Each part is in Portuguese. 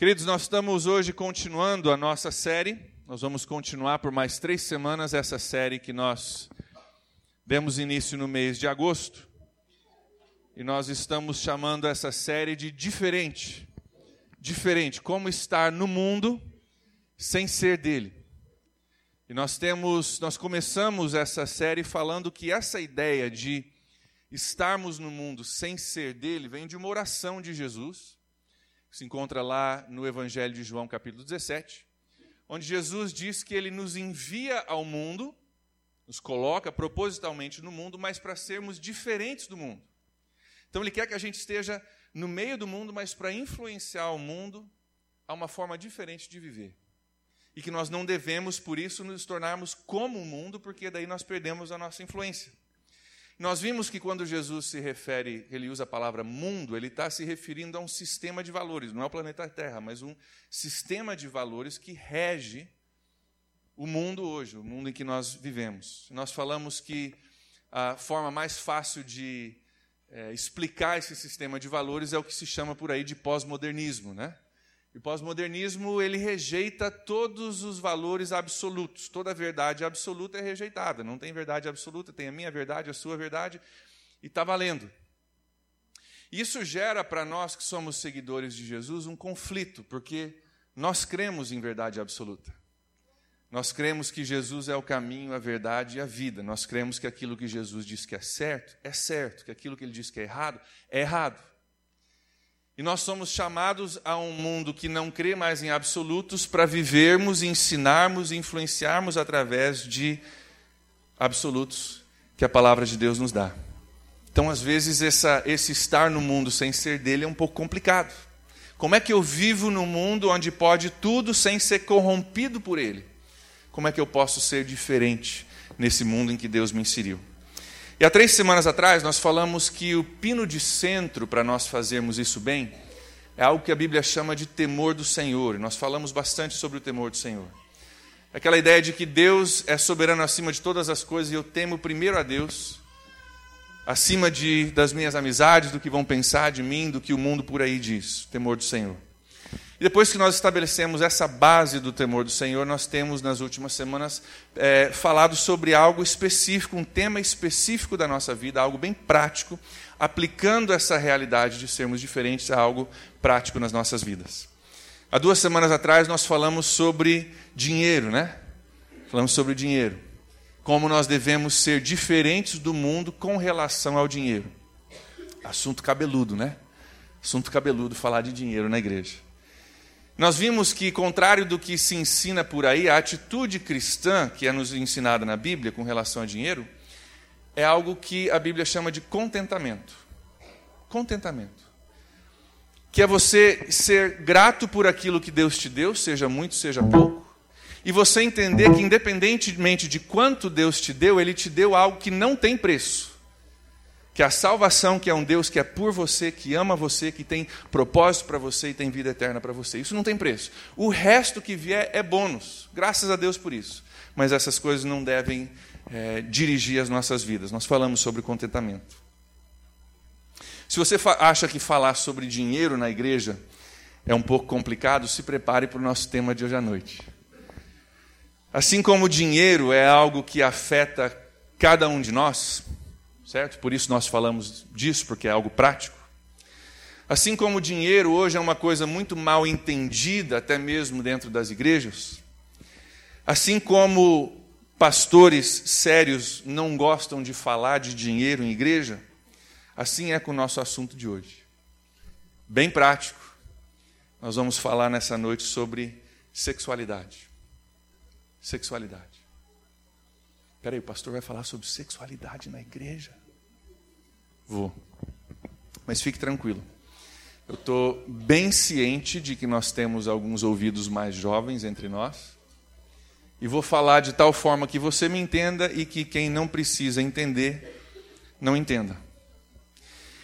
Queridos, nós estamos hoje continuando a nossa série. Nós vamos continuar por mais três semanas essa série que nós demos início no mês de agosto. E nós estamos chamando essa série de Diferente. Diferente, como estar no mundo sem ser dele. E nós temos, nós começamos essa série falando que essa ideia de estarmos no mundo sem ser dele vem de uma oração de Jesus se encontra lá no Evangelho de João, capítulo 17, onde Jesus diz que ele nos envia ao mundo, nos coloca propositalmente no mundo, mas para sermos diferentes do mundo. Então ele quer que a gente esteja no meio do mundo, mas para influenciar o mundo a uma forma diferente de viver. E que nós não devemos, por isso, nos tornarmos como o mundo, porque daí nós perdemos a nossa influência. Nós vimos que quando Jesus se refere, ele usa a palavra mundo, ele está se referindo a um sistema de valores, não é o planeta Terra, mas um sistema de valores que rege o mundo hoje, o mundo em que nós vivemos. Nós falamos que a forma mais fácil de é, explicar esse sistema de valores é o que se chama por aí de pós-modernismo, né? E o pós-modernismo ele rejeita todos os valores absolutos. Toda verdade absoluta é rejeitada. Não tem verdade absoluta, tem a minha verdade, a sua verdade, e está valendo. Isso gera para nós que somos seguidores de Jesus um conflito, porque nós cremos em verdade absoluta. Nós cremos que Jesus é o caminho, a verdade e a vida. Nós cremos que aquilo que Jesus diz que é certo, é certo, que aquilo que ele diz que é errado, é errado. E nós somos chamados a um mundo que não crê mais em absolutos para vivermos, ensinarmos e influenciarmos através de absolutos que a palavra de Deus nos dá. Então, às vezes, essa, esse estar no mundo sem ser dele é um pouco complicado. Como é que eu vivo no mundo onde pode tudo sem ser corrompido por ele? Como é que eu posso ser diferente nesse mundo em que Deus me inseriu? E há três semanas atrás nós falamos que o pino de centro para nós fazermos isso bem é algo que a Bíblia chama de temor do Senhor. Nós falamos bastante sobre o temor do Senhor. Aquela ideia de que Deus é soberano acima de todas as coisas e eu temo primeiro a Deus, acima de, das minhas amizades, do que vão pensar de mim, do que o mundo por aí diz. Temor do Senhor. E depois que nós estabelecemos essa base do temor do Senhor, nós temos nas últimas semanas é, falado sobre algo específico, um tema específico da nossa vida, algo bem prático, aplicando essa realidade de sermos diferentes a algo prático nas nossas vidas. Há duas semanas atrás nós falamos sobre dinheiro, né? Falamos sobre dinheiro. Como nós devemos ser diferentes do mundo com relação ao dinheiro. Assunto cabeludo, né? Assunto cabeludo falar de dinheiro na igreja. Nós vimos que, contrário do que se ensina por aí, a atitude cristã que é nos ensinada na Bíblia com relação a dinheiro é algo que a Bíblia chama de contentamento. Contentamento. Que é você ser grato por aquilo que Deus te deu, seja muito, seja pouco, e você entender que, independentemente de quanto Deus te deu, Ele te deu algo que não tem preço que a salvação, que é um Deus que é por você, que ama você, que tem propósito para você e tem vida eterna para você. Isso não tem preço. O resto que vier é bônus. Graças a Deus por isso. Mas essas coisas não devem é, dirigir as nossas vidas. Nós falamos sobre contentamento. Se você acha que falar sobre dinheiro na igreja é um pouco complicado, se prepare para o nosso tema de hoje à noite. Assim como o dinheiro é algo que afeta cada um de nós, certo? Por isso nós falamos disso, porque é algo prático. Assim como o dinheiro hoje é uma coisa muito mal entendida, até mesmo dentro das igrejas, assim como pastores sérios não gostam de falar de dinheiro em igreja, assim é com o nosso assunto de hoje. Bem prático. Nós vamos falar nessa noite sobre sexualidade. Sexualidade. Peraí, o pastor vai falar sobre sexualidade na igreja. Vou. Mas fique tranquilo. Eu estou bem ciente de que nós temos alguns ouvidos mais jovens entre nós. E vou falar de tal forma que você me entenda e que quem não precisa entender, não entenda.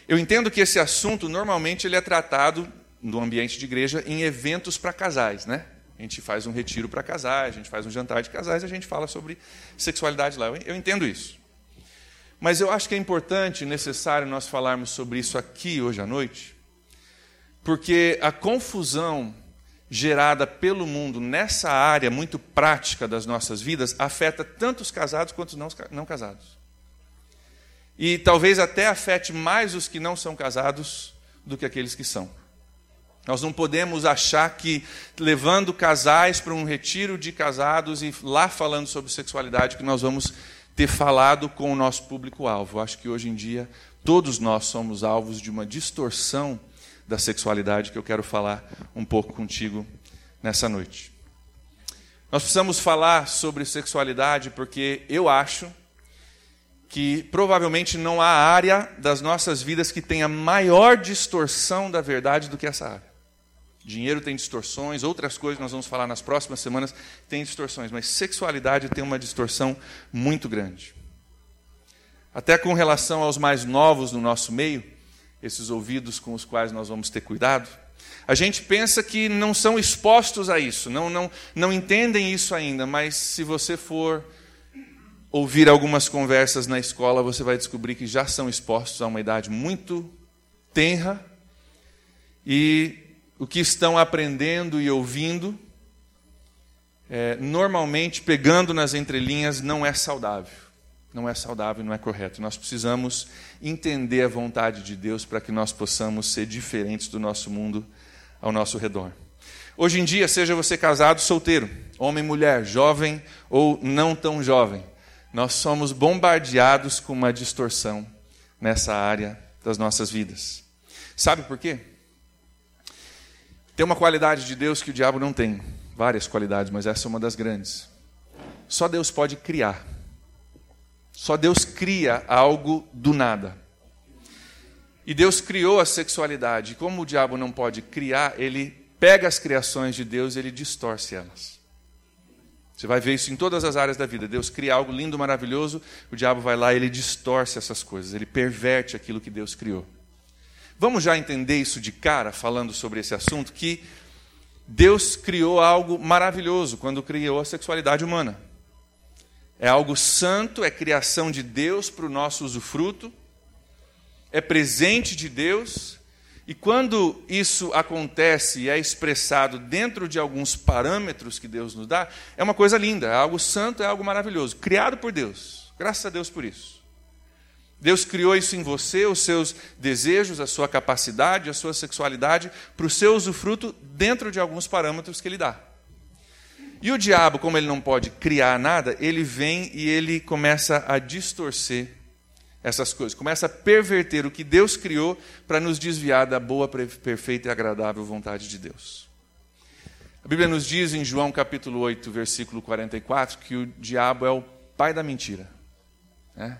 Eu entendo que esse assunto normalmente ele é tratado no ambiente de igreja em eventos para casais, né? A gente faz um retiro para casais, a gente faz um jantar de casais, a gente fala sobre sexualidade lá. Eu entendo isso. Mas eu acho que é importante e necessário nós falarmos sobre isso aqui hoje à noite, porque a confusão gerada pelo mundo nessa área muito prática das nossas vidas afeta tanto os casados quanto os não, casados. E talvez até afete mais os que não são casados do que aqueles que são. Nós não podemos achar que levando casais para um retiro de casados e lá falando sobre sexualidade que nós vamos ter falado com o nosso público-alvo. Acho que hoje em dia todos nós somos alvos de uma distorção da sexualidade que eu quero falar um pouco contigo nessa noite. Nós precisamos falar sobre sexualidade porque eu acho que provavelmente não há área das nossas vidas que tenha maior distorção da verdade do que essa área. Dinheiro tem distorções, outras coisas nós vamos falar nas próximas semanas tem distorções, mas sexualidade tem uma distorção muito grande. Até com relação aos mais novos no nosso meio, esses ouvidos com os quais nós vamos ter cuidado, a gente pensa que não são expostos a isso, não, não, não entendem isso ainda, mas se você for ouvir algumas conversas na escola, você vai descobrir que já são expostos a uma idade muito tenra e o que estão aprendendo e ouvindo, é, normalmente pegando nas entrelinhas, não é saudável não é saudável, não é correto. Nós precisamos entender a vontade de Deus para que nós possamos ser diferentes do nosso mundo ao nosso redor. Hoje em dia, seja você casado, solteiro, homem, mulher, jovem ou não tão jovem, nós somos bombardeados com uma distorção nessa área das nossas vidas. Sabe por quê? Tem uma qualidade de Deus que o diabo não tem. Várias qualidades, mas essa é uma das grandes. Só Deus pode criar. Só Deus cria algo do nada. E Deus criou a sexualidade. Como o diabo não pode criar, ele pega as criações de Deus e ele distorce elas. Você vai ver isso em todas as áreas da vida. Deus cria algo lindo, maravilhoso, o diabo vai lá e ele distorce essas coisas, ele perverte aquilo que Deus criou. Vamos já entender isso de cara, falando sobre esse assunto, que Deus criou algo maravilhoso quando criou a sexualidade humana. É algo santo, é criação de Deus para o nosso usufruto, é presente de Deus, e quando isso acontece e é expressado dentro de alguns parâmetros que Deus nos dá, é uma coisa linda, é algo santo, é algo maravilhoso, criado por Deus. Graças a Deus por isso. Deus criou isso em você, os seus desejos, a sua capacidade, a sua sexualidade, para o seu usufruto dentro de alguns parâmetros que Ele dá. E o diabo, como ele não pode criar nada, ele vem e ele começa a distorcer essas coisas, começa a perverter o que Deus criou para nos desviar da boa, perfeita e agradável vontade de Deus. A Bíblia nos diz em João capítulo 8, versículo 44, que o diabo é o pai da mentira. Né?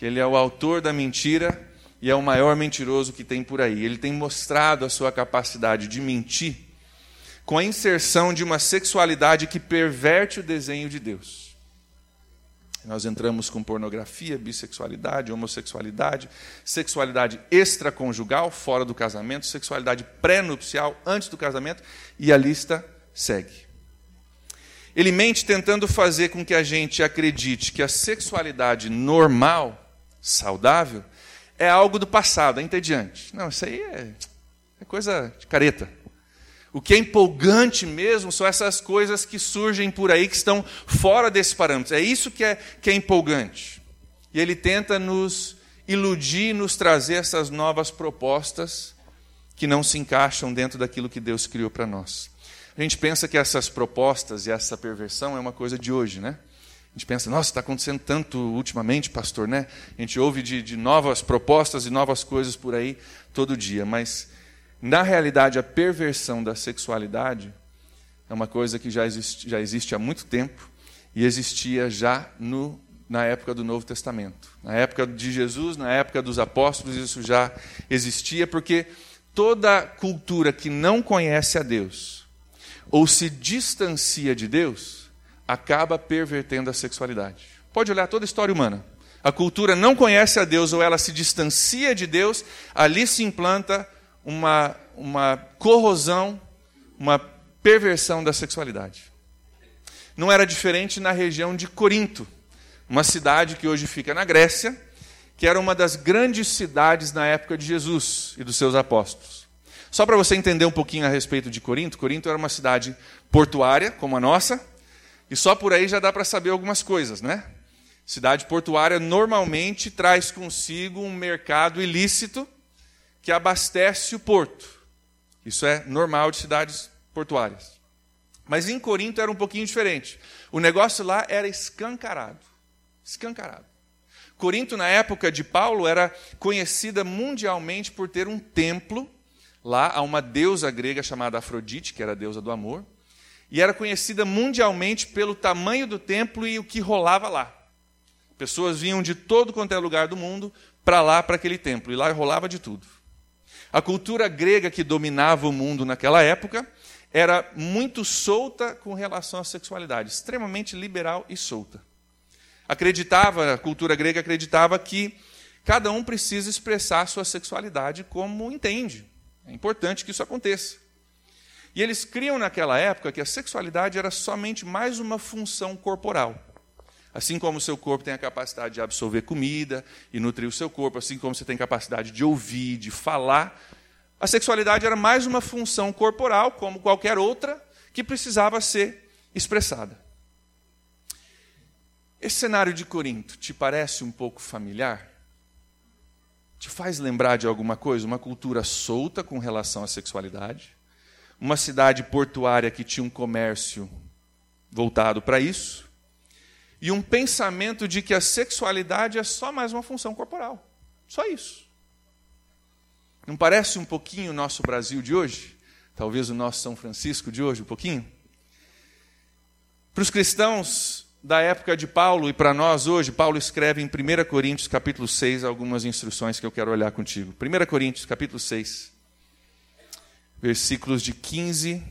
Que ele é o autor da mentira e é o maior mentiroso que tem por aí. Ele tem mostrado a sua capacidade de mentir com a inserção de uma sexualidade que perverte o desenho de Deus. Nós entramos com pornografia, bissexualidade, homossexualidade, sexualidade extraconjugal, fora do casamento, sexualidade pré-nupcial, antes do casamento, e a lista segue. Ele mente tentando fazer com que a gente acredite que a sexualidade normal, saudável, é algo do passado, é entediante. Não, isso aí é, é coisa de careta. O que é empolgante mesmo são essas coisas que surgem por aí, que estão fora desses parâmetros. É isso que é, que é empolgante. E ele tenta nos iludir, nos trazer essas novas propostas que não se encaixam dentro daquilo que Deus criou para nós. A gente pensa que essas propostas e essa perversão é uma coisa de hoje, né? A gente pensa, nossa, está acontecendo tanto ultimamente, pastor, né? A gente ouve de, de novas propostas e novas coisas por aí todo dia, mas na realidade, a perversão da sexualidade é uma coisa que já existe, já existe há muito tempo e existia já no, na época do Novo Testamento. Na época de Jesus, na época dos apóstolos, isso já existia, porque toda cultura que não conhece a Deus ou se distancia de Deus acaba pervertendo a sexualidade. Pode olhar toda a história humana. A cultura não conhece a Deus ou ela se distancia de Deus, ali se implanta uma, uma corrosão, uma perversão da sexualidade. Não era diferente na região de Corinto, uma cidade que hoje fica na Grécia, que era uma das grandes cidades na época de Jesus e dos seus apóstolos. Só para você entender um pouquinho a respeito de Corinto, Corinto era uma cidade portuária, como a nossa, e só por aí já dá para saber algumas coisas, né? Cidade portuária normalmente traz consigo um mercado ilícito que abastece o porto. Isso é normal de cidades portuárias. Mas em Corinto era um pouquinho diferente. O negócio lá era escancarado. Escancarado. Corinto, na época de Paulo, era conhecida mundialmente por ter um templo lá a uma deusa grega chamada Afrodite, que era a deusa do amor, e era conhecida mundialmente pelo tamanho do templo e o que rolava lá. Pessoas vinham de todo quanto é lugar do mundo para lá, para aquele templo, e lá rolava de tudo. A cultura grega que dominava o mundo naquela época era muito solta com relação à sexualidade, extremamente liberal e solta. Acreditava, a cultura grega acreditava que cada um precisa expressar sua sexualidade como entende. É importante que isso aconteça. E eles criam naquela época que a sexualidade era somente mais uma função corporal. Assim como o seu corpo tem a capacidade de absorver comida e nutrir o seu corpo, assim como você tem capacidade de ouvir, de falar, a sexualidade era mais uma função corporal, como qualquer outra, que precisava ser expressada. Esse cenário de Corinto te parece um pouco familiar? Te faz lembrar de alguma coisa? Uma cultura solta com relação à sexualidade? Uma cidade portuária que tinha um comércio voltado para isso? E um pensamento de que a sexualidade é só mais uma função corporal. Só isso. Não parece um pouquinho o nosso Brasil de hoje? Talvez o nosso São Francisco de hoje, um pouquinho? Para os cristãos, da época de Paulo e para nós hoje, Paulo escreve em 1 Coríntios capítulo 6 algumas instruções que eu quero olhar contigo. 1 Coríntios capítulo 6, versículos de 15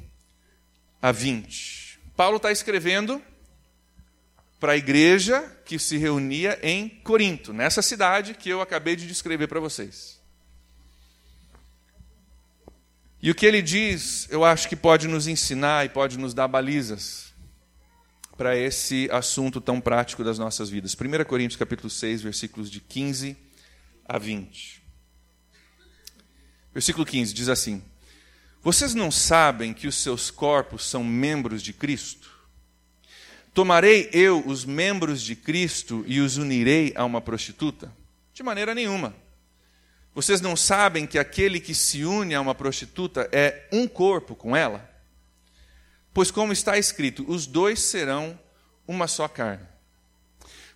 a 20. Paulo está escrevendo para a igreja que se reunia em Corinto, nessa cidade que eu acabei de descrever para vocês. E o que ele diz, eu acho que pode nos ensinar e pode nos dar balizas para esse assunto tão prático das nossas vidas. 1 Coríntios capítulo 6, versículos de 15 a 20. Versículo 15 diz assim: Vocês não sabem que os seus corpos são membros de Cristo? Tomarei eu os membros de Cristo e os unirei a uma prostituta? De maneira nenhuma. Vocês não sabem que aquele que se une a uma prostituta é um corpo com ela? Pois, como está escrito, os dois serão uma só carne.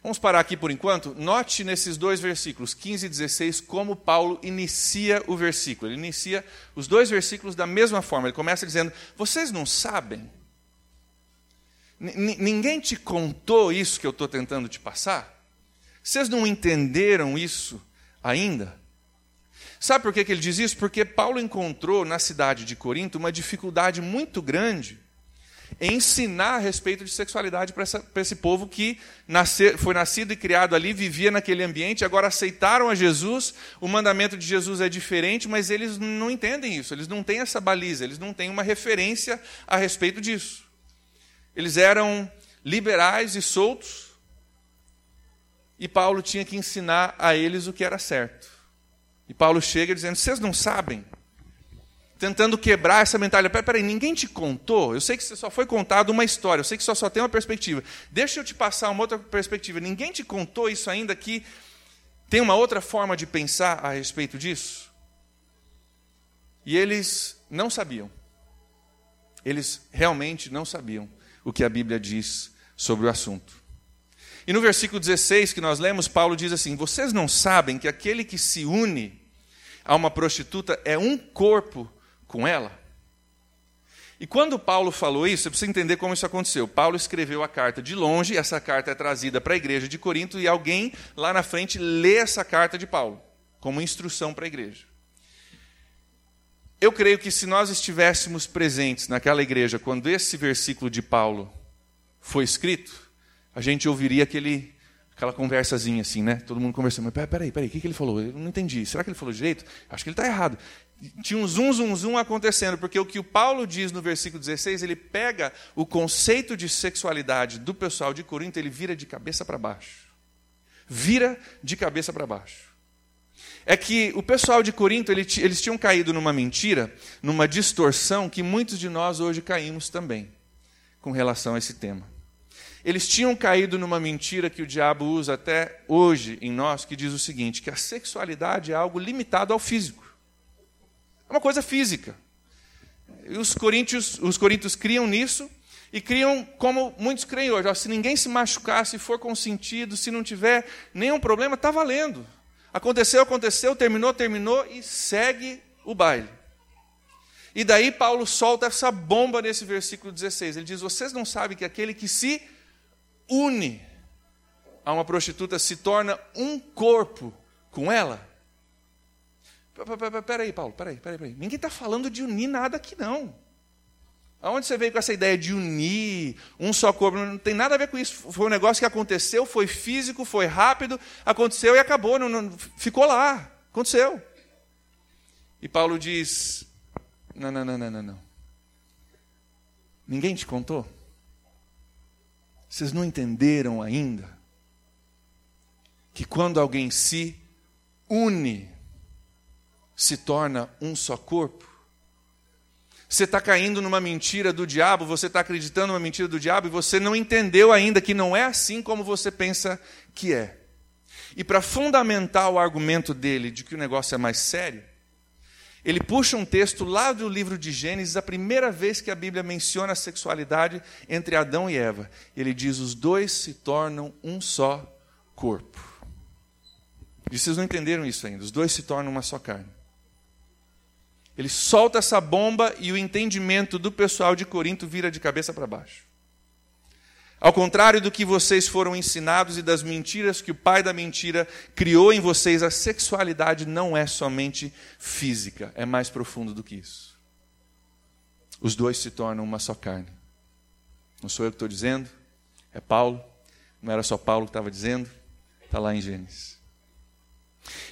Vamos parar aqui por enquanto. Note nesses dois versículos, 15 e 16, como Paulo inicia o versículo. Ele inicia os dois versículos da mesma forma. Ele começa dizendo: Vocês não sabem? N ninguém te contou isso que eu estou tentando te passar? Vocês não entenderam isso ainda? Sabe por que, que ele diz isso? Porque Paulo encontrou na cidade de Corinto uma dificuldade muito grande ensinar a respeito de sexualidade para esse povo que nascer, foi nascido e criado ali, vivia naquele ambiente, agora aceitaram a Jesus. O mandamento de Jesus é diferente, mas eles não entendem isso, eles não têm essa baliza, eles não têm uma referência a respeito disso. Eles eram liberais e soltos, e Paulo tinha que ensinar a eles o que era certo. E Paulo chega dizendo: Vocês não sabem tentando quebrar essa mentalidade. Peraí, ninguém te contou? Eu sei que você só foi contado uma história, eu sei que só, só tem uma perspectiva. Deixa eu te passar uma outra perspectiva. Ninguém te contou isso ainda que tem uma outra forma de pensar a respeito disso? E eles não sabiam. Eles realmente não sabiam o que a Bíblia diz sobre o assunto. E no versículo 16 que nós lemos, Paulo diz assim: Vocês não sabem que aquele que se une a uma prostituta é um corpo com ela. E quando Paulo falou isso, você precisa entender como isso aconteceu. Paulo escreveu a carta de longe, essa carta é trazida para a igreja de Corinto e alguém lá na frente lê essa carta de Paulo como instrução para a igreja. Eu creio que se nós estivéssemos presentes naquela igreja quando esse versículo de Paulo foi escrito, a gente ouviria aquele, aquela conversazinha assim, né? Todo mundo conversando. Mas peraí, peraí, o que ele falou? Eu não entendi. Será que ele falou direito? Acho que ele está errado tinha um zum, zum, zum acontecendo, porque o que o Paulo diz no versículo 16, ele pega o conceito de sexualidade do pessoal de Corinto, ele vira de cabeça para baixo. Vira de cabeça para baixo. é que o pessoal de Corinto eles tinham caído numa mentira, numa distorção que muitos de nós hoje caímos também com relação a esse tema. Eles tinham caído numa mentira que o diabo usa até hoje em nós, que diz o seguinte: que a sexualidade é algo limitado ao físico. Uma coisa física. E os coríntios, os coríntios criam nisso e criam como muitos creem hoje. se ninguém se machucar, se for consentido, se não tiver nenhum problema, está valendo. Aconteceu, aconteceu, terminou, terminou e segue o baile. E daí Paulo solta essa bomba nesse versículo 16. Ele diz: Vocês não sabem que aquele que se une a uma prostituta se torna um corpo com ela? Peraí, Paulo, peraí, peraí, peraí. Ninguém está falando de unir nada aqui, não. Aonde você veio com essa ideia de unir um só corpo? Não tem nada a ver com isso. Foi um negócio que aconteceu, foi físico, foi rápido, aconteceu e acabou. Não, não, ficou lá. Aconteceu. E Paulo diz: não, não, não, não, não, não. Ninguém te contou? Vocês não entenderam ainda que quando alguém se une, se torna um só corpo? Você está caindo numa mentira do diabo, você está acreditando numa mentira do diabo e você não entendeu ainda que não é assim como você pensa que é. E para fundamentar o argumento dele de que o negócio é mais sério, ele puxa um texto lá do livro de Gênesis, a primeira vez que a Bíblia menciona a sexualidade entre Adão e Eva. Ele diz: os dois se tornam um só corpo. E vocês não entenderam isso ainda, os dois se tornam uma só carne. Ele solta essa bomba e o entendimento do pessoal de Corinto vira de cabeça para baixo. Ao contrário do que vocês foram ensinados e das mentiras que o pai da mentira criou em vocês, a sexualidade não é somente física, é mais profundo do que isso. Os dois se tornam uma só carne. Não sou eu que estou dizendo, é Paulo. Não era só Paulo que estava dizendo, está lá em Gênesis.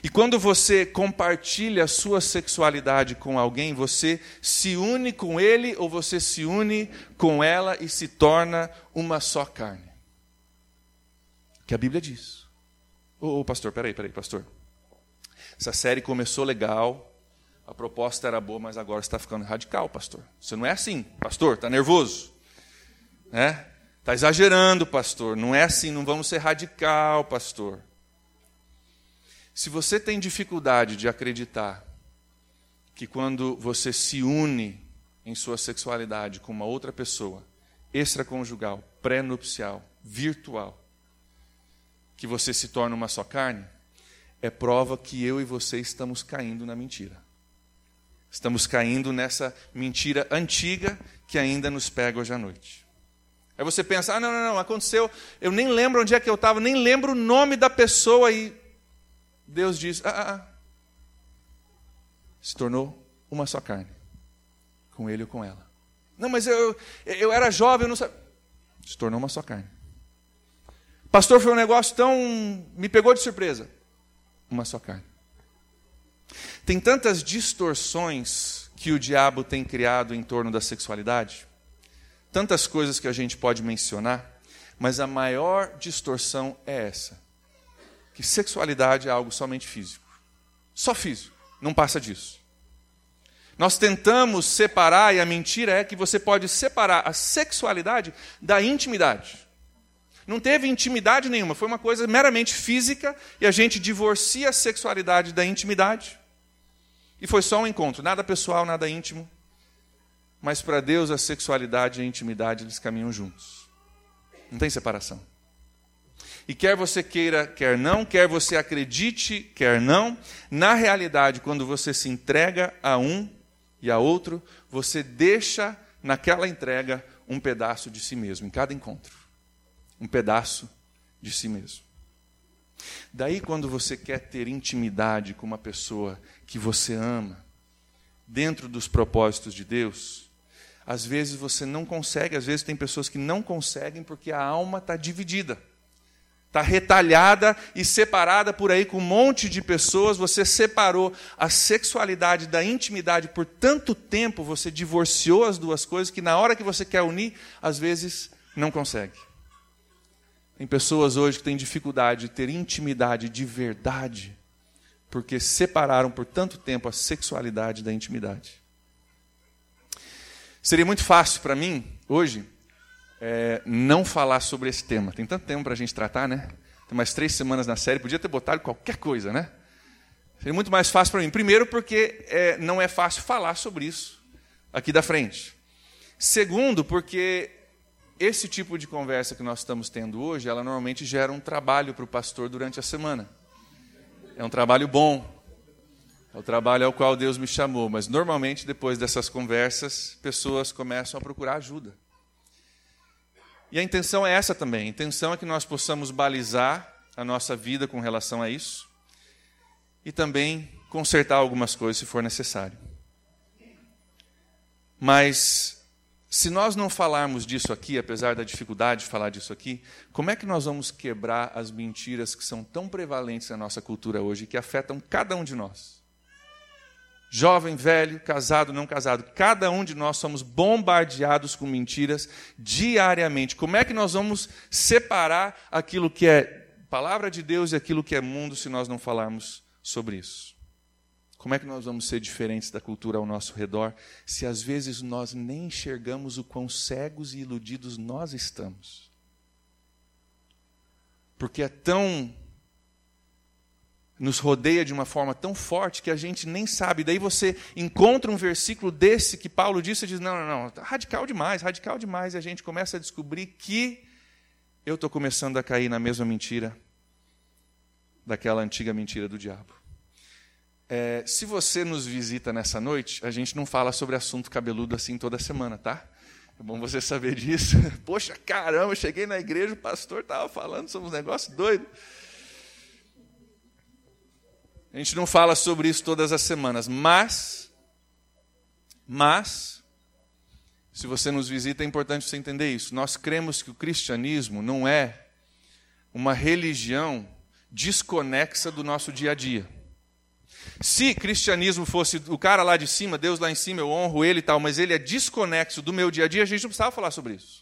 E quando você compartilha a sua sexualidade com alguém, você se une com ele ou você se une com ela e se torna uma só carne. Que a Bíblia diz. Ô, oh, pastor, peraí, peraí, pastor. Essa série começou legal, a proposta era boa, mas agora está ficando radical, pastor. Você não é assim, pastor, está nervoso. Né? Está exagerando, pastor. Não é assim, não vamos ser radical, pastor. Se você tem dificuldade de acreditar que quando você se une em sua sexualidade com uma outra pessoa, extraconjugal, pré-nupcial, virtual, que você se torna uma só carne, é prova que eu e você estamos caindo na mentira. Estamos caindo nessa mentira antiga que ainda nos pega hoje à noite. Aí você pensa: ah, não, não, não, aconteceu, eu nem lembro onde é que eu estava, nem lembro o nome da pessoa e Deus diz: ah, ah, ah. Se tornou uma só carne, com ele ou com ela. Não, mas eu, eu era jovem, eu não sabia. Se tornou uma só carne. Pastor, foi um negócio tão. me pegou de surpresa. Uma só carne. Tem tantas distorções que o diabo tem criado em torno da sexualidade, tantas coisas que a gente pode mencionar, mas a maior distorção é essa que sexualidade é algo somente físico. Só físico, não passa disso. Nós tentamos separar, e a mentira é que você pode separar a sexualidade da intimidade. Não teve intimidade nenhuma, foi uma coisa meramente física, e a gente divorcia a sexualidade da intimidade. E foi só um encontro, nada pessoal, nada íntimo. Mas para Deus a sexualidade e a intimidade eles caminham juntos. Não tem separação. E quer você queira, quer não, quer você acredite, quer não, na realidade, quando você se entrega a um e a outro, você deixa naquela entrega um pedaço de si mesmo, em cada encontro. Um pedaço de si mesmo. Daí, quando você quer ter intimidade com uma pessoa que você ama, dentro dos propósitos de Deus, às vezes você não consegue, às vezes tem pessoas que não conseguem porque a alma está dividida. Está retalhada e separada por aí com um monte de pessoas. Você separou a sexualidade da intimidade por tanto tempo, você divorciou as duas coisas, que na hora que você quer unir, às vezes não consegue. Tem pessoas hoje que têm dificuldade de ter intimidade de verdade porque separaram por tanto tempo a sexualidade da intimidade. Seria muito fácil para mim, hoje, é, não falar sobre esse tema. Tem tanto tempo para a gente tratar, né? Tem mais três semanas na série, podia ter botado qualquer coisa, né? Seria muito mais fácil para mim. Primeiro, porque é, não é fácil falar sobre isso aqui da frente. Segundo, porque esse tipo de conversa que nós estamos tendo hoje, ela normalmente gera um trabalho para o pastor durante a semana. É um trabalho bom. É o trabalho ao qual Deus me chamou. Mas normalmente, depois dessas conversas, pessoas começam a procurar ajuda. E a intenção é essa também. A intenção é que nós possamos balizar a nossa vida com relação a isso e também consertar algumas coisas se for necessário. Mas se nós não falarmos disso aqui, apesar da dificuldade de falar disso aqui, como é que nós vamos quebrar as mentiras que são tão prevalentes na nossa cultura hoje, que afetam cada um de nós? Jovem, velho, casado, não casado, cada um de nós somos bombardeados com mentiras diariamente. Como é que nós vamos separar aquilo que é palavra de Deus e aquilo que é mundo se nós não falarmos sobre isso. Como é que nós vamos ser diferentes da cultura ao nosso redor se às vezes nós nem enxergamos o quão cegos e iludidos nós estamos? Porque é tão. Nos rodeia de uma forma tão forte que a gente nem sabe. Daí você encontra um versículo desse que Paulo disse e diz: não, não, não, radical demais, radical demais. E a gente começa a descobrir que eu estou começando a cair na mesma mentira daquela antiga mentira do diabo. É, se você nos visita nessa noite, a gente não fala sobre assunto cabeludo assim toda semana, tá? É bom você saber disso. Poxa, caramba, cheguei na igreja, o pastor estava falando sobre um negócio doido. A gente não fala sobre isso todas as semanas, mas, mas, se você nos visita, é importante você entender isso. Nós cremos que o cristianismo não é uma religião desconexa do nosso dia a dia. Se cristianismo fosse o cara lá de cima, Deus lá em cima, eu honro ele e tal, mas ele é desconexo do meu dia a dia, a gente não precisava falar sobre isso.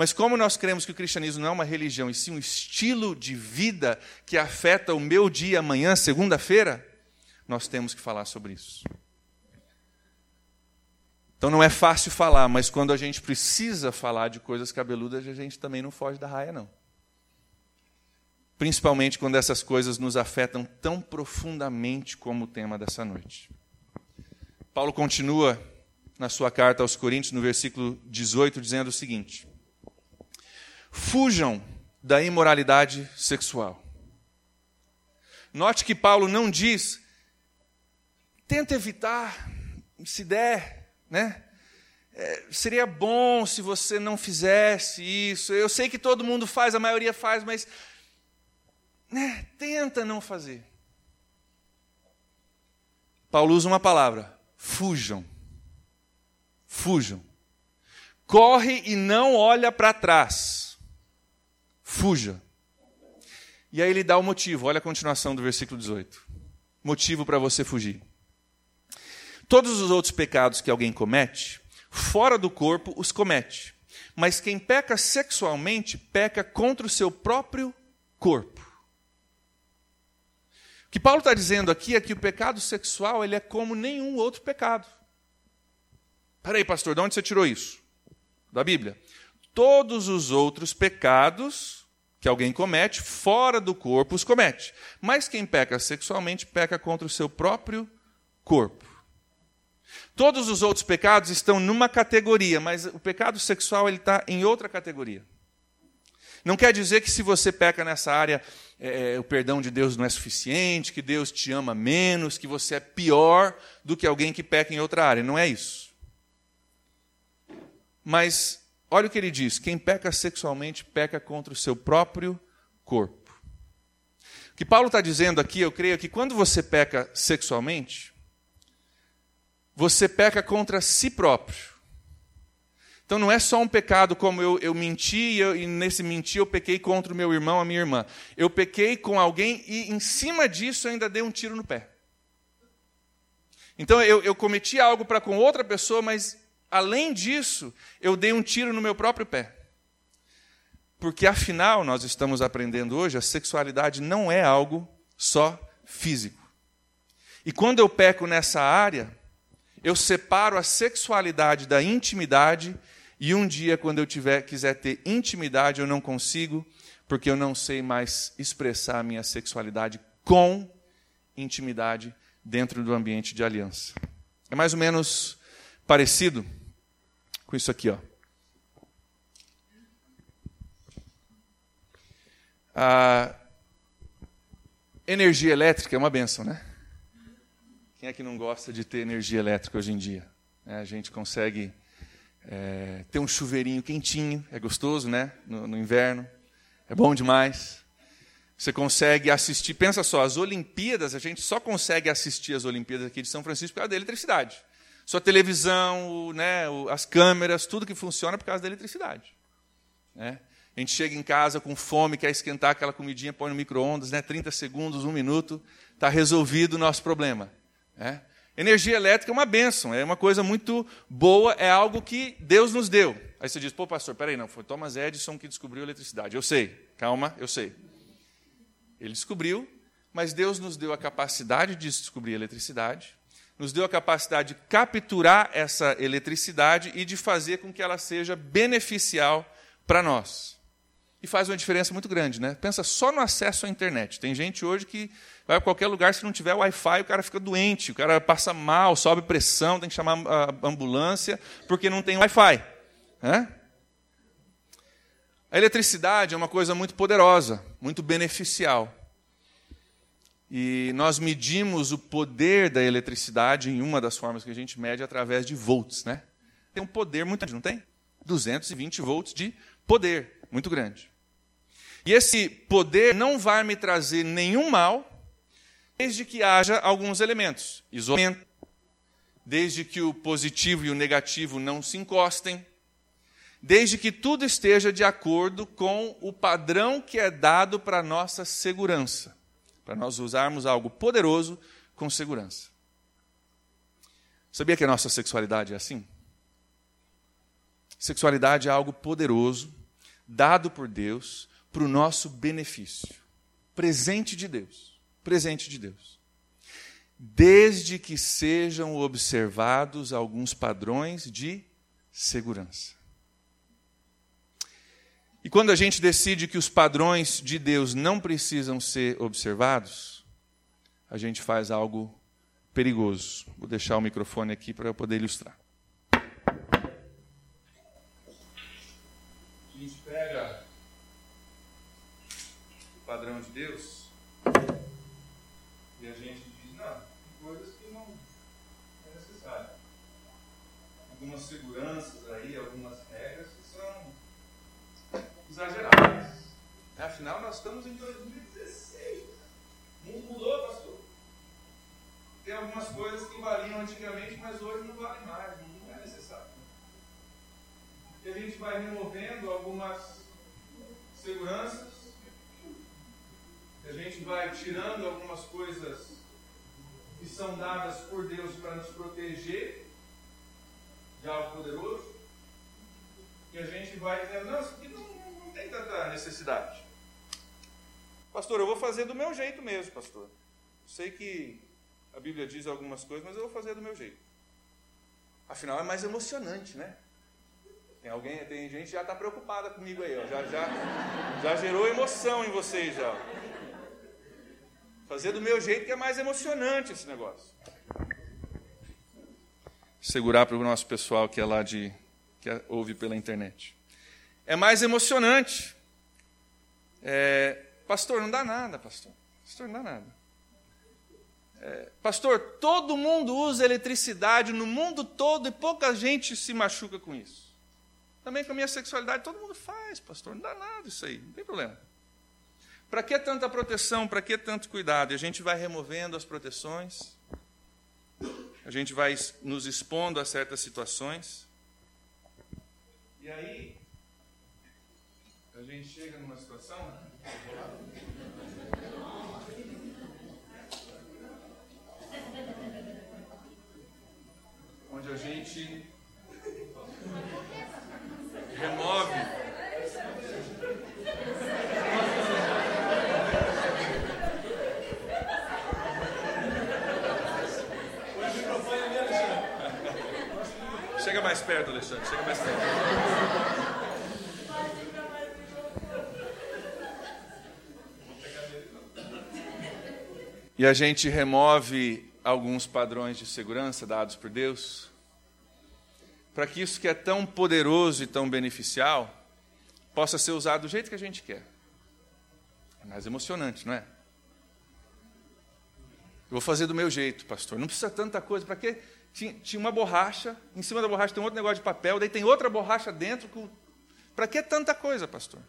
Mas como nós cremos que o cristianismo não é uma religião, e sim um estilo de vida que afeta o meu dia amanhã, segunda-feira, nós temos que falar sobre isso. Então não é fácil falar, mas quando a gente precisa falar de coisas cabeludas, a gente também não foge da raia, não principalmente quando essas coisas nos afetam tão profundamente como o tema dessa noite. Paulo continua na sua carta aos Coríntios, no versículo 18, dizendo o seguinte: Fujam da imoralidade sexual. Note que Paulo não diz, tenta evitar, se der, né? É, seria bom se você não fizesse isso. Eu sei que todo mundo faz, a maioria faz, mas né, tenta não fazer. Paulo usa uma palavra: fujam. Fujam. Corre e não olha para trás. Fuja. E aí ele dá o motivo, olha a continuação do versículo 18. Motivo para você fugir. Todos os outros pecados que alguém comete, fora do corpo os comete. Mas quem peca sexualmente, peca contra o seu próprio corpo. O que Paulo está dizendo aqui é que o pecado sexual ele é como nenhum outro pecado. Peraí, pastor, de onde você tirou isso? Da Bíblia. Todos os outros pecados que alguém comete, fora do corpo, os comete. Mas quem peca sexualmente, peca contra o seu próprio corpo. Todos os outros pecados estão numa categoria, mas o pecado sexual ele está em outra categoria. Não quer dizer que se você peca nessa área, é, o perdão de Deus não é suficiente, que Deus te ama menos, que você é pior do que alguém que peca em outra área. Não é isso. Mas olha o que ele diz: quem peca sexualmente peca contra o seu próprio corpo. O que Paulo está dizendo aqui, eu creio que quando você peca sexualmente, você peca contra si próprio. Então não é só um pecado como eu, eu menti e, eu, e, nesse mentir eu pequei contra o meu irmão, a minha irmã. Eu pequei com alguém e em cima disso eu ainda dei um tiro no pé. Então eu, eu cometi algo para com outra pessoa, mas além disso eu dei um tiro no meu próprio pé. Porque afinal nós estamos aprendendo hoje, a sexualidade não é algo só físico. E quando eu peco nessa área, eu separo a sexualidade da intimidade, e um dia, quando eu tiver, quiser ter intimidade, eu não consigo, porque eu não sei mais expressar a minha sexualidade com intimidade dentro do ambiente de aliança. É mais ou menos parecido com isso aqui, ó. A energia elétrica é uma benção, né? Quem é que não gosta de ter energia elétrica hoje em dia? É, a gente consegue é, ter um chuveirinho quentinho, é gostoso, né? No, no inverno, é bom demais. Você consegue assistir, pensa só, as Olimpíadas, a gente só consegue assistir as Olimpíadas aqui de São Francisco por causa da eletricidade. Sua televisão, né, as câmeras, tudo que funciona por causa da eletricidade. Né? A gente chega em casa com fome, quer esquentar aquela comidinha, põe no micro-ondas, né, 30 segundos, um minuto, está resolvido o nosso problema. Né? Energia elétrica é uma bênção, é uma coisa muito boa, é algo que Deus nos deu. Aí você diz, pô, pastor, peraí, não, foi Thomas Edison que descobriu a eletricidade. Eu sei, calma, eu sei. Ele descobriu, mas Deus nos deu a capacidade de descobrir a eletricidade, nos deu a capacidade de capturar essa eletricidade e de fazer com que ela seja beneficial para nós. E faz uma diferença muito grande, né? Pensa só no acesso à internet. Tem gente hoje que vai a qualquer lugar, se não tiver Wi-Fi, o cara fica doente, o cara passa mal, sobe pressão, tem que chamar a ambulância, porque não tem Wi-Fi. Né? A eletricidade é uma coisa muito poderosa, muito beneficial. E nós medimos o poder da eletricidade em uma das formas que a gente mede através de volts, né? Tem um poder muito grande, não tem? 220 volts de poder, muito grande. E esse poder não vai me trazer nenhum mal, desde que haja alguns elementos. Isolamento, desde que o positivo e o negativo não se encostem, desde que tudo esteja de acordo com o padrão que é dado para a nossa segurança para nós usarmos algo poderoso com segurança. Sabia que a nossa sexualidade é assim? Sexualidade é algo poderoso, dado por Deus para o nosso benefício. Presente de Deus. Presente de Deus. Desde que sejam observados alguns padrões de segurança. E quando a gente decide que os padrões de Deus não precisam ser observados, a gente faz algo perigoso. Vou deixar o microfone aqui para eu poder ilustrar. A gente pega o padrão de Deus e a gente diz: não, tem coisas que não é necessário. Algumas seguranças aí, exageradas. Afinal, nós estamos em 2016. O mundo mudou, pastor. Tem algumas coisas que valiam antigamente, mas hoje não valem mais, não é necessário. E a gente vai removendo algumas seguranças, a gente vai tirando algumas coisas que são dadas por Deus para nos proteger de algo poderoso, e a gente vai dizendo, não, isso aqui não tem tanta necessidade. Pastor, eu vou fazer do meu jeito mesmo, pastor. Sei que a Bíblia diz algumas coisas, mas eu vou fazer do meu jeito. Afinal, é mais emocionante, né? Tem alguém, tem gente que já está preocupada comigo aí, ó. Já, já, já gerou emoção em vocês já. Fazer do meu jeito que é mais emocionante esse negócio. Segurar para o nosso pessoal que é lá de que ouve pela internet é mais emocionante. É, pastor, não dá nada, pastor. Pastor, não dá nada. É, pastor, todo mundo usa eletricidade no mundo todo e pouca gente se machuca com isso. Também com a minha sexualidade, todo mundo faz, pastor, não dá nada isso aí, não tem problema. Para que tanta proteção, para que tanto cuidado? E a gente vai removendo as proteções, a gente vai nos expondo a certas situações. E aí, a gente chega numa situação. Né? onde a gente remove. Chega mais perto, Alexandre, chega mais perto. E a gente remove alguns padrões de segurança dados por Deus, para que isso que é tão poderoso e tão beneficial possa ser usado do jeito que a gente quer. É mais emocionante, não é? Eu vou fazer do meu jeito, pastor. Não precisa tanta coisa. Para quê? Tinha, uma borracha, em cima da borracha tem outro negócio de papel, daí tem outra borracha dentro. Com... Para que tanta coisa, pastor?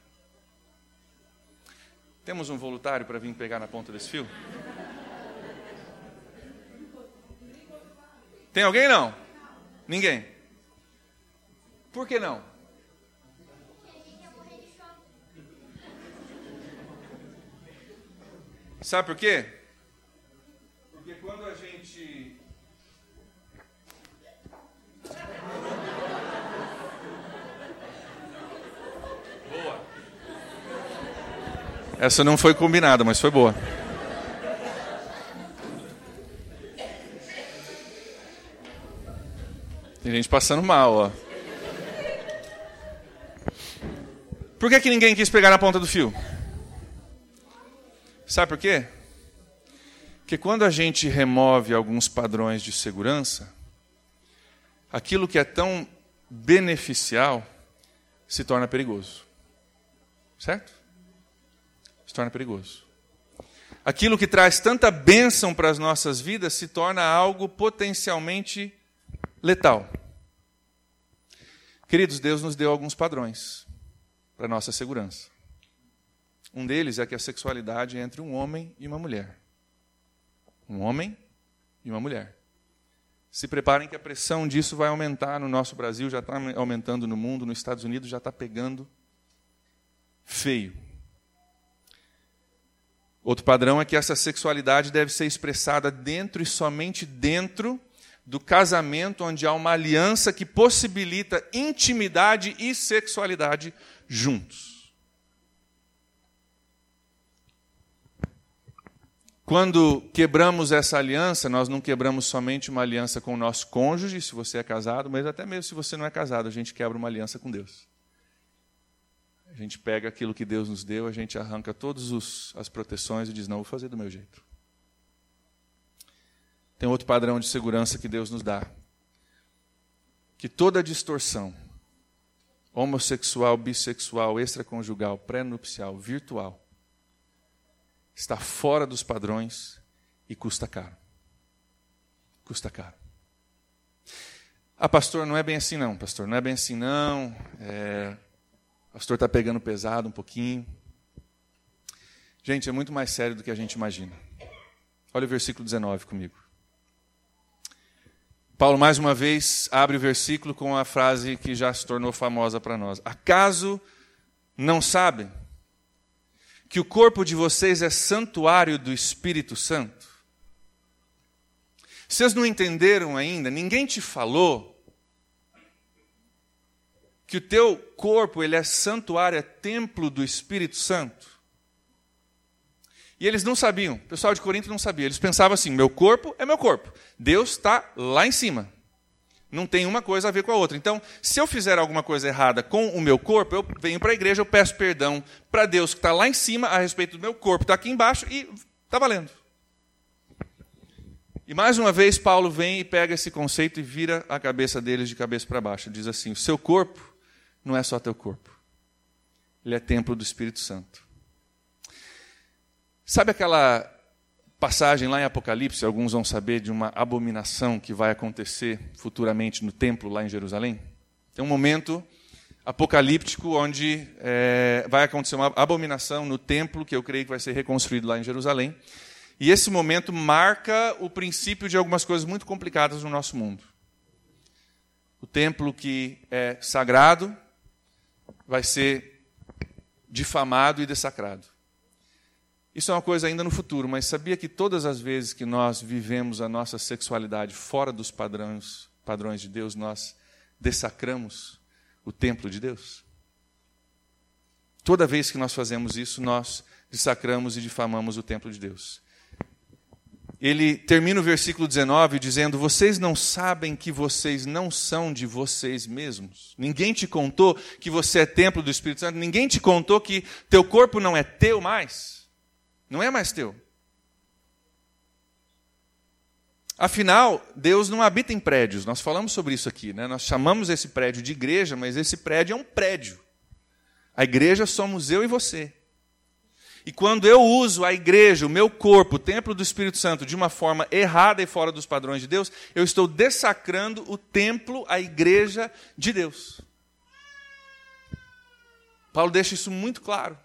Temos um voluntário para vir pegar na ponta desse fio? Tem alguém não? Ninguém. Por que não? Sabe por quê? Porque quando a gente. Boa. Essa não foi combinada, mas foi boa. Tem gente passando mal, ó. Por que, que ninguém quis pegar na ponta do fio? Sabe por quê? Porque quando a gente remove alguns padrões de segurança, aquilo que é tão beneficial se torna perigoso. Certo? Se torna perigoso. Aquilo que traz tanta bênção para as nossas vidas se torna algo potencialmente letal. Queridos, Deus nos deu alguns padrões para nossa segurança. Um deles é que a sexualidade é entre um homem e uma mulher. Um homem e uma mulher. Se preparem que a pressão disso vai aumentar no nosso Brasil, já está aumentando no mundo, nos Estados Unidos já está pegando feio. Outro padrão é que essa sexualidade deve ser expressada dentro e somente dentro do casamento, onde há uma aliança que possibilita intimidade e sexualidade juntos. Quando quebramos essa aliança, nós não quebramos somente uma aliança com o nosso cônjuge, se você é casado, mas até mesmo se você não é casado, a gente quebra uma aliança com Deus. A gente pega aquilo que Deus nos deu, a gente arranca todas as proteções e diz: Não, vou fazer do meu jeito. Tem outro padrão de segurança que Deus nos dá. Que toda distorção, homossexual, bissexual, extraconjugal, pré-nupcial, virtual, está fora dos padrões e custa caro. Custa caro. Ah, pastor, não é bem assim não, pastor, não é bem assim não. É... Pastor está pegando pesado um pouquinho. Gente, é muito mais sério do que a gente imagina. Olha o versículo 19 comigo. Paulo, mais uma vez, abre o versículo com a frase que já se tornou famosa para nós: Acaso não sabem que o corpo de vocês é santuário do Espírito Santo? Vocês não entenderam ainda? Ninguém te falou que o teu corpo ele é santuário, é templo do Espírito Santo? E eles não sabiam, o pessoal de Corinto não sabia. Eles pensavam assim: meu corpo é meu corpo. Deus está lá em cima. Não tem uma coisa a ver com a outra. Então, se eu fizer alguma coisa errada com o meu corpo, eu venho para a igreja, eu peço perdão para Deus que está lá em cima a respeito do meu corpo, está aqui embaixo e está valendo. E mais uma vez, Paulo vem e pega esse conceito e vira a cabeça deles de cabeça para baixo. Diz assim: o seu corpo não é só teu corpo, ele é templo do Espírito Santo. Sabe aquela passagem lá em Apocalipse, alguns vão saber de uma abominação que vai acontecer futuramente no templo lá em Jerusalém? Tem um momento apocalíptico onde é, vai acontecer uma abominação no templo, que eu creio que vai ser reconstruído lá em Jerusalém. E esse momento marca o princípio de algumas coisas muito complicadas no nosso mundo. O templo que é sagrado vai ser difamado e dessacrado. Isso é uma coisa ainda no futuro, mas sabia que todas as vezes que nós vivemos a nossa sexualidade fora dos padrões, padrões de Deus, nós dessacramos o templo de Deus? Toda vez que nós fazemos isso, nós dessacramos e difamamos o templo de Deus. ele termina o versículo 19 dizendo: Vocês não sabem que vocês não são de vocês mesmos. Ninguém te contou que você é templo do Espírito Santo. Ninguém te contou que teu corpo não é teu mais. Não é mais teu. Afinal, Deus não habita em prédios. Nós falamos sobre isso aqui. Né? Nós chamamos esse prédio de igreja, mas esse prédio é um prédio. A igreja somos eu e você. E quando eu uso a igreja, o meu corpo, o templo do Espírito Santo, de uma forma errada e fora dos padrões de Deus, eu estou dessacrando o templo, a igreja de Deus. Paulo deixa isso muito claro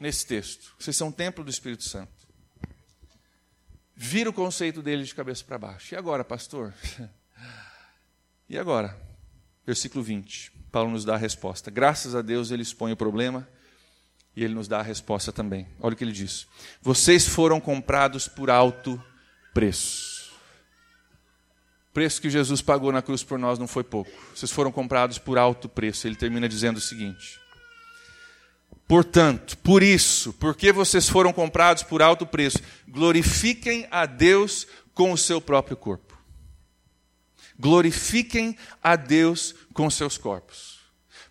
nesse texto. Vocês são templo do Espírito Santo. Vira o conceito dele de cabeça para baixo. E agora, pastor? E agora? Versículo 20. Paulo nos dá a resposta. Graças a Deus ele expõe o problema e ele nos dá a resposta também. Olha o que ele diz: Vocês foram comprados por alto preço. O preço que Jesus pagou na cruz por nós não foi pouco. Vocês foram comprados por alto preço. Ele termina dizendo o seguinte: Portanto, por isso, porque vocês foram comprados por alto preço, glorifiquem a Deus com o seu próprio corpo. Glorifiquem a Deus com seus corpos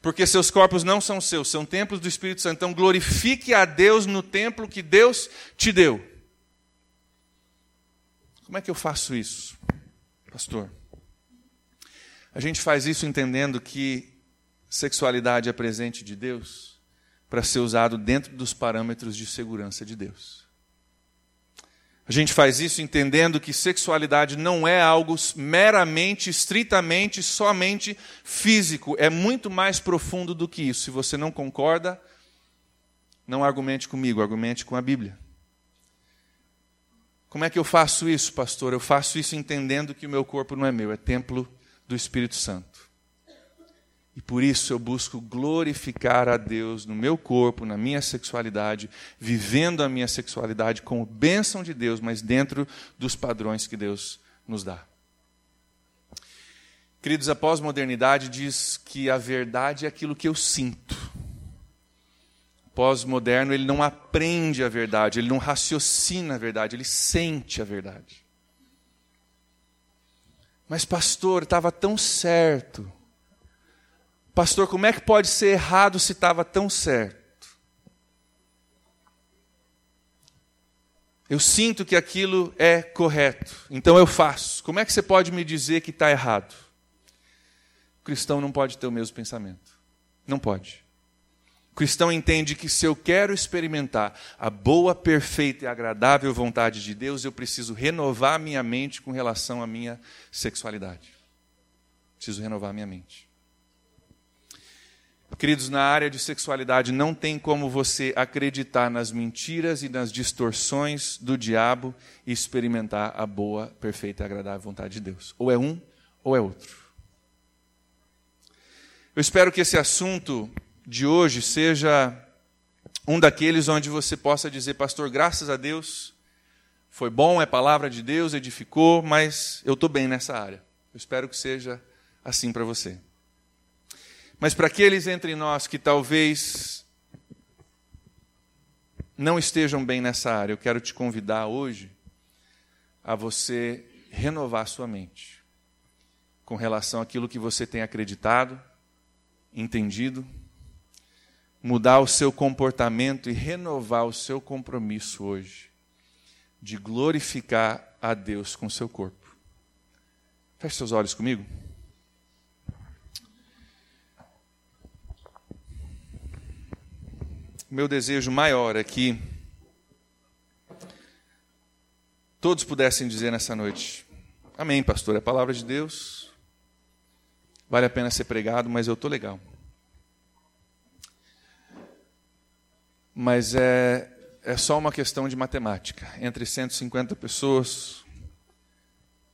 porque seus corpos não são seus, são templos do Espírito Santo. Então glorifique a Deus no templo que Deus te deu. Como é que eu faço isso, pastor? A gente faz isso entendendo que sexualidade é presente de Deus para ser usado dentro dos parâmetros de segurança de Deus. A gente faz isso entendendo que sexualidade não é algo meramente, estritamente, somente físico. É muito mais profundo do que isso. Se você não concorda, não argumente comigo, argumente com a Bíblia. Como é que eu faço isso, pastor? Eu faço isso entendendo que o meu corpo não é meu, é templo do Espírito Santo. E por isso eu busco glorificar a Deus no meu corpo, na minha sexualidade, vivendo a minha sexualidade como bênção de Deus, mas dentro dos padrões que Deus nos dá. Queridos, a pós-modernidade diz que a verdade é aquilo que eu sinto. O pós-moderno, ele não aprende a verdade, ele não raciocina a verdade, ele sente a verdade. Mas, pastor, estava tão certo. Pastor, como é que pode ser errado se estava tão certo? Eu sinto que aquilo é correto, então eu faço. Como é que você pode me dizer que está errado? O cristão não pode ter o mesmo pensamento. Não pode. O cristão entende que se eu quero experimentar a boa, perfeita e agradável vontade de Deus, eu preciso renovar minha mente com relação à minha sexualidade. Preciso renovar minha mente. Queridos, na área de sexualidade não tem como você acreditar nas mentiras e nas distorções do diabo e experimentar a boa, perfeita e agradável vontade de Deus. Ou é um ou é outro. Eu espero que esse assunto de hoje seja um daqueles onde você possa dizer, pastor, graças a Deus, foi bom, é palavra de Deus, edificou, mas eu estou bem nessa área. Eu espero que seja assim para você. Mas para aqueles entre nós que talvez não estejam bem nessa área, eu quero te convidar hoje a você renovar sua mente com relação àquilo que você tem acreditado, entendido, mudar o seu comportamento e renovar o seu compromisso hoje de glorificar a Deus com seu corpo. Feche seus olhos comigo. Meu desejo maior é que todos pudessem dizer nessa noite: Amém, pastor, é a palavra de Deus. Vale a pena ser pregado, mas eu estou legal. Mas é, é só uma questão de matemática. Entre 150 pessoas,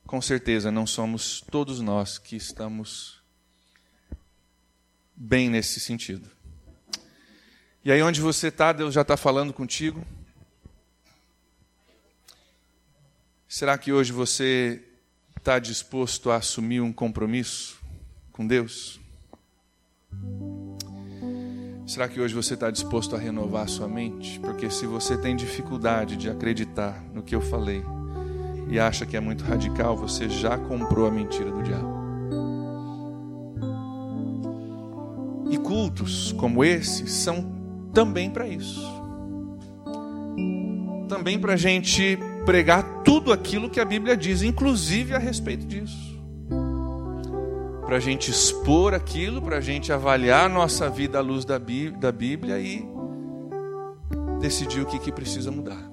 com certeza não somos todos nós que estamos bem nesse sentido. E aí, onde você está, Deus já está falando contigo. Será que hoje você está disposto a assumir um compromisso com Deus? Será que hoje você está disposto a renovar sua mente? Porque se você tem dificuldade de acreditar no que eu falei, e acha que é muito radical, você já comprou a mentira do diabo. E cultos como esse são também para isso. Também para a gente pregar tudo aquilo que a Bíblia diz, inclusive a respeito disso. Para a gente expor aquilo, para a gente avaliar a nossa vida à luz da Bíblia e decidir o que, que precisa mudar.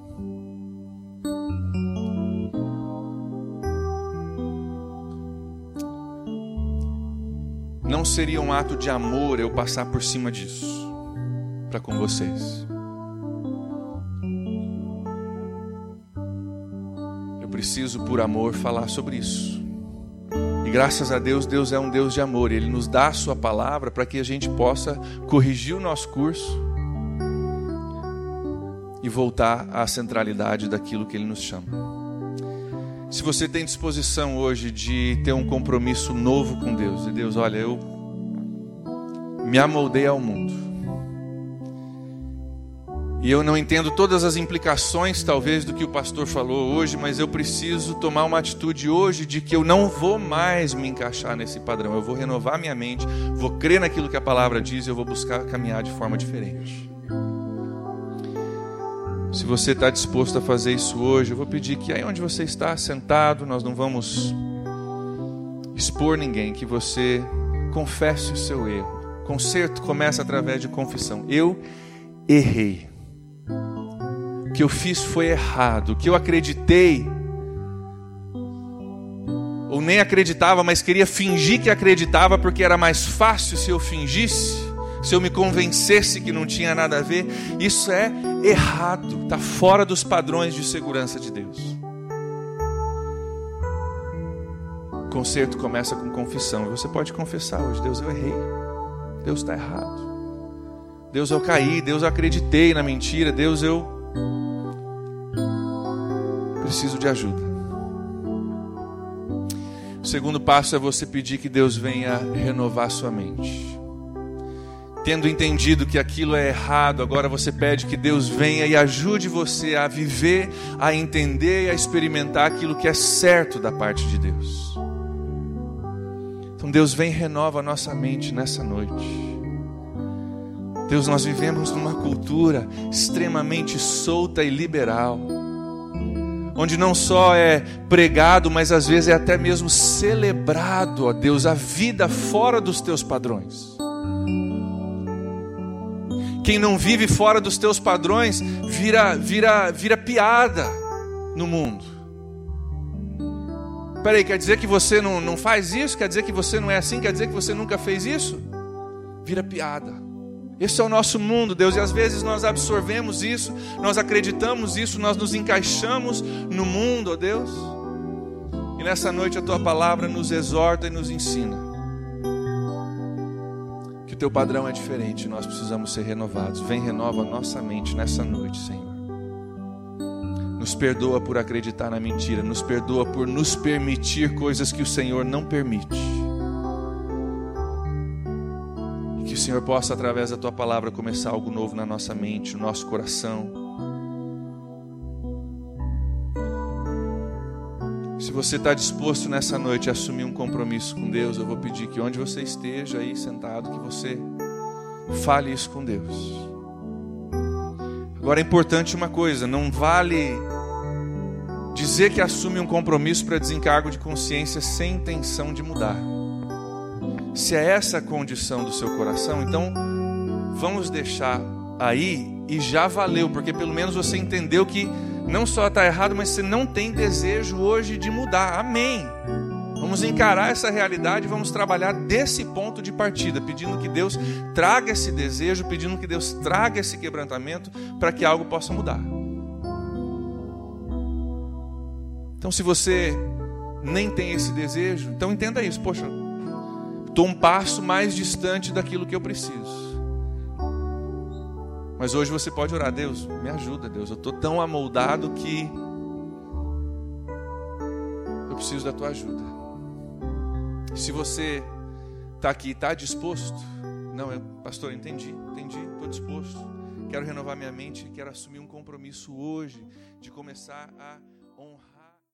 Não seria um ato de amor eu passar por cima disso para com vocês. Eu preciso, por amor, falar sobre isso. E graças a Deus, Deus é um Deus de amor. Ele nos dá a Sua palavra para que a gente possa corrigir o nosso curso e voltar à centralidade daquilo que Ele nos chama. Se você tem disposição hoje de ter um compromisso novo com Deus, e Deus, olha, eu me amoldei ao mundo. E eu não entendo todas as implicações, talvez, do que o pastor falou hoje, mas eu preciso tomar uma atitude hoje de que eu não vou mais me encaixar nesse padrão. Eu vou renovar minha mente, vou crer naquilo que a palavra diz e eu vou buscar caminhar de forma diferente. Se você está disposto a fazer isso hoje, eu vou pedir que aí onde você está sentado, nós não vamos expor ninguém, que você confesse o seu erro. Conserto começa através de confissão. Eu errei. Que eu fiz foi errado. O que eu acreditei, ou nem acreditava, mas queria fingir que acreditava porque era mais fácil se eu fingisse se eu me convencesse que não tinha nada a ver, isso é errado, está fora dos padrões de segurança de Deus. O concerto começa com confissão, você pode confessar hoje: Deus, eu errei, Deus está errado, Deus, eu caí, Deus, eu acreditei na mentira, Deus, eu preciso de ajuda. O segundo passo é você pedir que Deus venha renovar sua mente. Tendo entendido que aquilo é errado, agora você pede que Deus venha e ajude você a viver, a entender e a experimentar aquilo que é certo da parte de Deus. Então, Deus vem e renova a nossa mente nessa noite. Deus, nós vivemos numa cultura extremamente solta e liberal, onde não só é pregado, mas às vezes é até mesmo celebrado, ó Deus, a vida fora dos teus padrões. Quem não vive fora dos teus padrões vira, vira, vira piada no mundo. Peraí, quer dizer que você não, não faz isso? Quer dizer que você não é assim? Quer dizer que você nunca fez isso? Vira piada. Esse é o nosso mundo, Deus, e às vezes nós absorvemos isso, nós acreditamos isso, nós nos encaixamos no mundo, ó Deus. E nessa noite a tua palavra nos exorta e nos ensina teu padrão é diferente, nós precisamos ser renovados. Vem, renova nossa mente nessa noite, Senhor. Nos perdoa por acreditar na mentira, nos perdoa por nos permitir coisas que o Senhor não permite. Que o Senhor possa, através da tua palavra, começar algo novo na nossa mente, no nosso coração Se você está disposto nessa noite a assumir um compromisso com Deus, eu vou pedir que onde você esteja aí sentado, que você fale isso com Deus. Agora é importante uma coisa: não vale dizer que assume um compromisso para desencargo de consciência sem intenção de mudar. Se é essa a condição do seu coração, então vamos deixar aí e já valeu, porque pelo menos você entendeu que não só está errado, mas você não tem desejo hoje de mudar. Amém. Vamos encarar essa realidade, vamos trabalhar desse ponto de partida, pedindo que Deus traga esse desejo, pedindo que Deus traga esse quebrantamento para que algo possa mudar. Então, se você nem tem esse desejo, então entenda isso. Poxa, estou um passo mais distante daquilo que eu preciso. Mas hoje você pode orar, Deus, me ajuda, Deus. Eu estou tão amoldado que eu preciso da tua ajuda. Se você está aqui, está disposto, não, eu, pastor, entendi, entendi, estou disposto. Quero renovar minha mente, quero assumir um compromisso hoje de começar a